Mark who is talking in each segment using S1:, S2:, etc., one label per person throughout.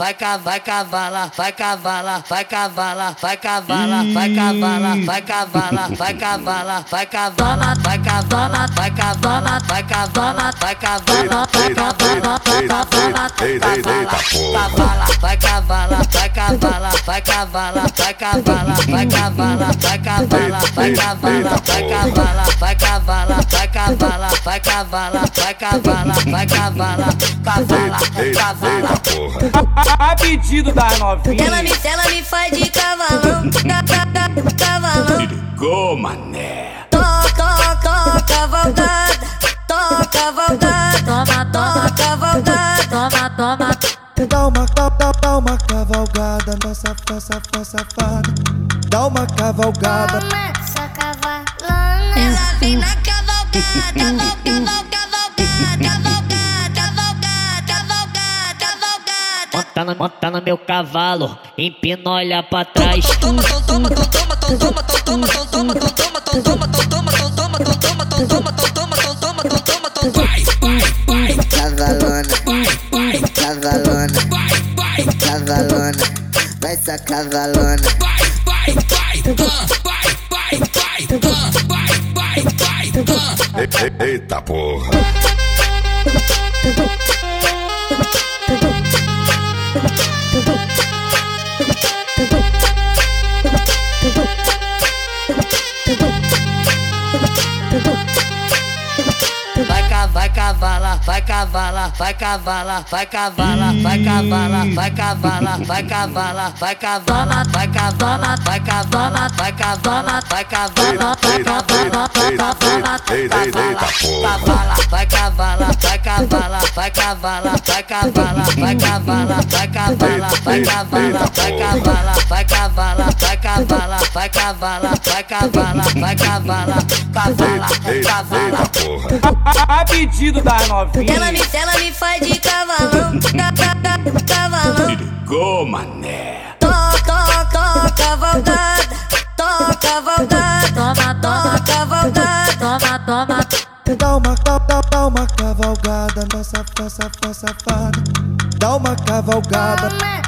S1: Vai vai cavala, vai cavala, vai cavala, vai cavala, vai cavala, vai cavala, vai cavala, vai cavala, vai cavala, vai cavala, vai cavala, vai cavala, vai cavala, vai cavala, cavala, vai cavala, vai cavala, vai cavala, vai cavala, vai cavala, vai cavala, vai cavala, vai cavala, vai cavala, vai cavala, cavala, cavala,
S2: porra. A pedido da novinha.
S3: Ela me, ela me faz de cavalão, ca, ca, ca, cavalão.
S2: Ligou, mané.
S3: Toca, toca, cavalgada, toca, cavalgada,
S4: Dá uma, dá, dá, dá uma cavalgada, nossa, nossa, nossa safada. Dá uma cavalgada.
S3: Toma essa cavalona. Ela vem na cavalgada, cavalgada, cavalgada, cavalgada, cavalgada, cavalgada.
S1: Monta no, monta no meu cavalo, empina, olha pra trás.
S3: Toma, toma, toma, toma, toma, toma, toma, toma, toma, toma, toma, toma, toma, toma, toma, toma,
S5: cavalona,
S2: vai, vai,
S5: cavalona, vai essa cavalona.
S2: vai, vai, vai, vai, vai, vai, vai, vai, vai, vai.
S6: Eita porra.
S1: Vai cavala, vai cavala, vai cavala, vai cavala, vai cavala, vai cavala, vai cavala, vai cavala, vai cavala, vai cavala, vai cavala, vai cavala, vai cavala, vai cavala, cavala, vai cavala, vai cavala, vai cavala, vai cavala, vai cavala, vai cavala, vai cavala, vai cavala, vai cavala, vai cavala, vai cavala, vai cavala, vai cavala, cavala, cavala.
S6: porra.
S2: A pedido da novinha.
S3: Ela me, ela me faz de cavalão, ca, ca, ca, cavalão.
S2: Ligou, mané.
S3: Toca, toca, cavalgada, toca, cavalgada, toma, toma, cavalgada, toma, toma.
S4: Dá uma, dá, dá, dá uma cavalgada, nossa, nossa, nossa safada. Dá uma cavalgada.
S3: Toma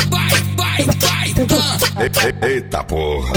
S6: Eita porra.